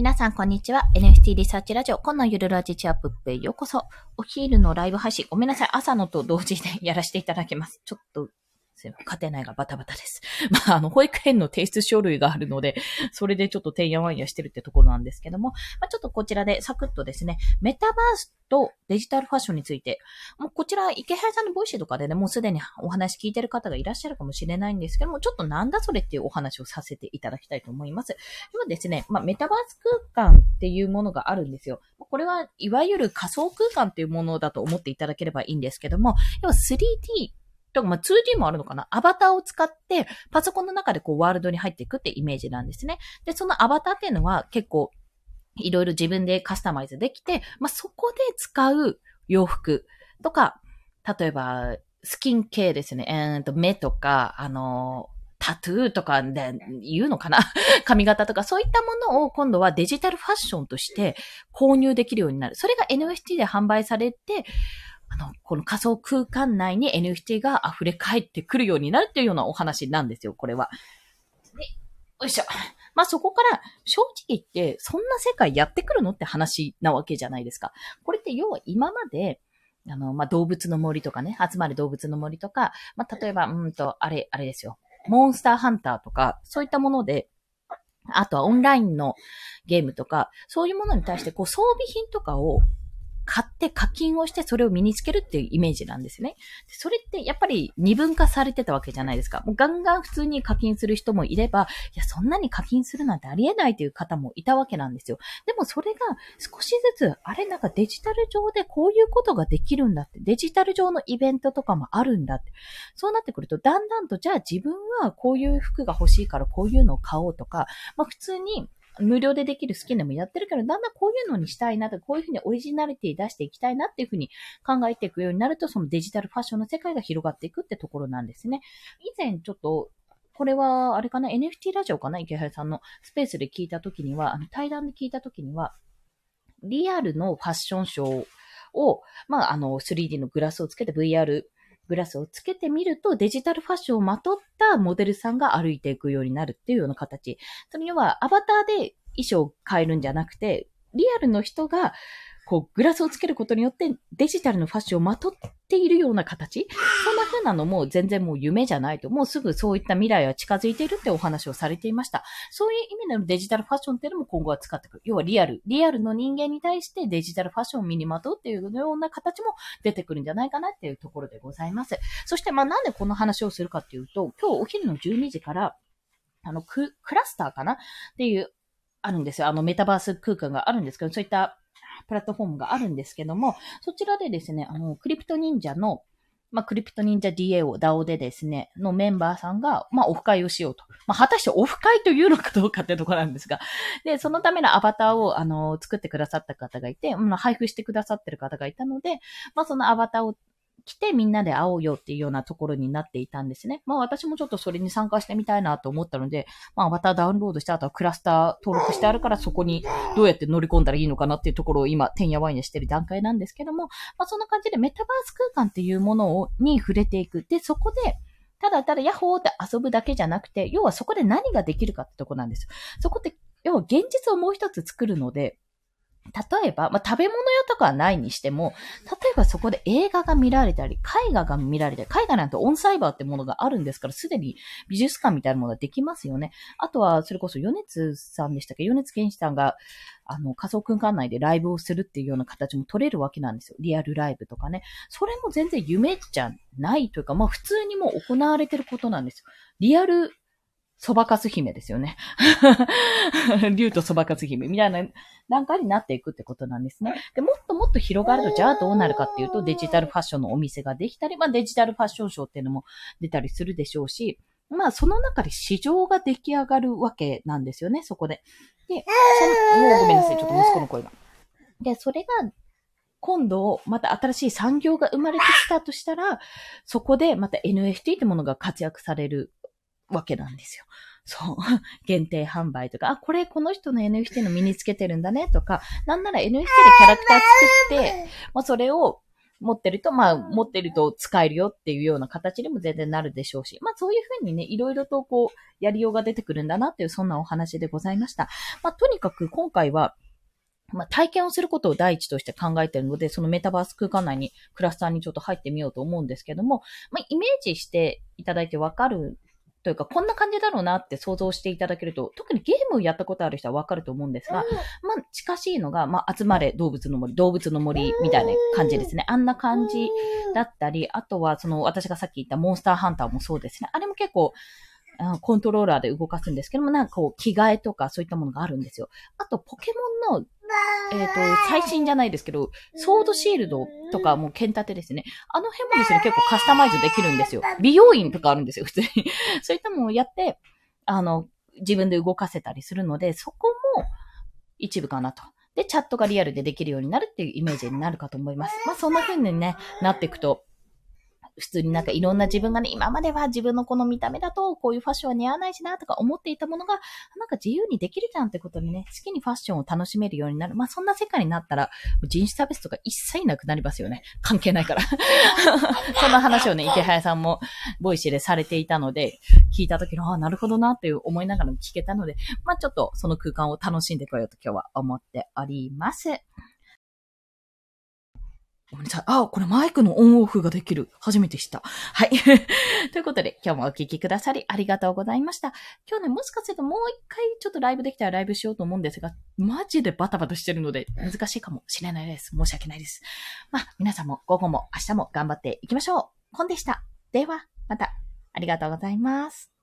皆さん、こんにちは。NFT リサーチラジオ、今のゆるラジチアップへようこそ。お昼のライブ配信、ごめんなさい。朝のと同時で やらせていただきます。ちょっと、家庭内がバタバタです。まあ、あの、保育園の提出書類があるので、それでちょっとてんやわんやしてるってところなんですけども、まあ、ちょっとこちらでサクッとですね、メタバースとデジタルファッションについて、もうこちら、イケハヤさんのボイシーとかでね、もうすでにお話聞いてる方がいらっしゃるかもしれないんですけども、ちょっとなんだそれっていうお話をさせていただきたいと思います。今ですね、まあ、メタバース空間っていうものがあるんですよ。これはいわゆる仮想空間っていうものだと思っていただければいいんですけども、要は 3D とか、まあ、2D もあるのかな？アバターを使って、パソコンの中でこう、ワールドに入っていくってイメージなんですね。で、そのアバターっていうのは結構、いろいろ自分でカスタマイズできて、まあ、そこで使う洋服とか、例えば、スキン系ですね。えー、と目とか、あのタトゥーとかで言うのかな？髪型とかそういったものを今度はデジタルファッションとして購入できるようになる。それが NFT で販売されて、の、この仮想空間内に NFT が溢れ返ってくるようになるっていうようなお話なんですよ、これは。で、よいしょ。まあ、そこから、正直言って、そんな世界やってくるのって話なわけじゃないですか。これって要は今まで、あの、まあ、動物の森とかね、集まる動物の森とか、まあ、例えば、うんと、あれ、あれですよ。モンスターハンターとか、そういったもので、あとはオンラインのゲームとか、そういうものに対して、こう、装備品とかを買って課金をしてそれを身につけるっていうイメージなんですね。それってやっぱり二分化されてたわけじゃないですか。もうガンガン普通に課金する人もいれば、いや、そんなに課金するなんてありえないという方もいたわけなんですよ。でもそれが少しずつ、あれなんかデジタル上でこういうことができるんだって、デジタル上のイベントとかもあるんだって。そうなってくると、だんだんと、じゃあ自分はこういう服が欲しいからこういうのを買おうとか、まあ普通に無料でできるスキンでもやってるけど、だんだんこういうのにしたいなとこういうふうにオリジナリティ出していきたいなっていうふうに考えていくようになると、そのデジタルファッションの世界が広がっていくってところなんですね。以前ちょっと、これは、あれかな ?NFT ラジオかな池原さんのスペースで聞いたときには、あの、対談で聞いたときには、リアルのファッションショーを、まあ、あの、3D のグラスをつけて VR グラスをつけてみると、デジタルファッションをまとったモデルさんが歩いていくようになるっていうような形。それには、アバターで衣装を変えるんじゃなくて、リアルの人が、こう、グラスをつけることによってデジタルのファッションをまとっているような形？そんな風なのも全然もう夢じゃないと。もうすぐそういった未来は近づいているってお話をされていました。そういう意味でのデジタルファッションっていうのも今後は使ってくる。要はリアル。リアルの人間に対してデジタルファッションを身にまとうっていうような形も出てくるんじゃないかなっていうところでございます。そしてまあなんでこの話をするかっていうと、今日お昼の12時から、あの、ク、クラスターかな？っていうあるんですよ。あのメタバース空間があるんですけど、そういったプラットフォームがあるんですけども、そちらでですね、あの、クリプト忍者の、まあ、クリプト忍者 DAO、DAO でですね、のメンバーさんが、まあ、オフ会をしようと。まあ、果たしてオフ会というのかどうかってところなんですが、で、そのためのアバターを、あの、作ってくださった方がいて、まあ、配布してくださってる方がいたので、まあ、そのアバターを来てみんなで会おうよっていうようなところになっていたんですね。まあ私もちょっとそれに参加してみたいなと思ったので、まあまたダウンロードした後はクラスター登録してあるからそこにどうやって乗り込んだらいいのかなっていうところを今、てんやわんやしてる段階なんですけども、まあそんな感じでメタバース空間っていうものをに触れていく。で、そこで、ただただヤッホーって遊ぶだけじゃなくて、要はそこで何ができるかってとこなんです。そこって、要は現実をもう一つ作るので、例えば、まあ、食べ物屋とかはないにしても、例えばそこで映画が見られたり、絵画が見られたり、絵画なんてオンサイバーってものがあるんですから、すでに美術館みたいなものができますよね。あとは、それこそ、米津さんでしたっけ？米津玄師さんが、あの、仮想空間内でライブをするっていうような形も取れるわけなんですよ。リアルライブとかね。それも全然夢じゃないというか、まあ普通にもう行われてることなんですよ。リアルそばかす姫ですよね。竜とそばかす姫みたいな段階になっていくってことなんですね。で、もっともっと広がると、じゃあどうなるかっていうと、デジタルファッションのお店ができたり、まあデジタルファッションショーっていうのも出たりするでしょうし、まあその中で市場が出来上がるわけなんですよね、そこで。で、その、もうごめんなさい、ちょっと息子の声が。で、それが、今度、また新しい産業が生まれてきたとしたら、そこでまた NFT ってものが活躍されるわけなんですよ。そう。限定販売とか、あ、これこの人の NFT の身につけてるんだねとか、なんなら NFT でキャラクター作って、まあ、それを、持ってると、まあ、持ってると使えるよっていうような形にも全然なるでしょうし、まあ、そういうふうにね、いろいろとこう、やりようが出てくるんだなっていう、そんなお話でございました。まあ、とにかく今回は、まあ、体験をすることを第一として考えているので、そのメタバース空間内に、クラスターにちょっと入ってみようと思うんですけども、まあ、イメージしていただいてわかるというか、こんな感じだろうなって想像していただけると、特にゲームをやったことある人はわかると思うんですが、まあ、近しいのが、まあ、集まれ動物の森、動物の森みたいな感じですね。あんな感じだったり、あとは、その、私がさっき言ったモンスターハンターもそうですね。あれも結構、コントローラーで動かすんですけども、なんかこう、着替えとかそういったものがあるんですよ。あと、ポケモンのえっ、ー、と、最新じゃないですけど、ソードシールドとかもう剣立てですね。あの辺もですね、結構カスタマイズできるんですよ。美容院とかあるんですよ、普通に。そういったものをやって、あの、自分で動かせたりするので、そこも一部かなと。で、チャットがリアルでできるようになるっていうイメージになるかと思います。まあ、そんな風にね、なっていくと、普通になんかいろんな自分がね、今までは自分のこの見た目だとこういうファッションは似合わないしなとか思っていたものが、なんか自由にできるじゃんってことにね、好きにファッションを楽しめるようになる。まあそんな世界になったら、人種差別とか一切なくなりますよね。関係ないから そんな話をね、イケハヤさんもボイシーでされていたので、聞いた時の、ああ、なるほどなっていう思いながらも聞けたので、まあちょっとその空間を楽しんでこようと今日は思っております。ごめんなさい。あ、これマイクのオンオフができる。初めて知った。はい。ということで、今日もお聞きくださりありがとうございました。今日ね、もしかするともう一回ちょっとライブできたらライブしようと思うんですが、マジでバタバタしてるので難しいかもしれないです。申し訳ないです。まあ、皆さんも午後も明日も頑張っていきましょう。コンでした。では、また、ありがとうございます。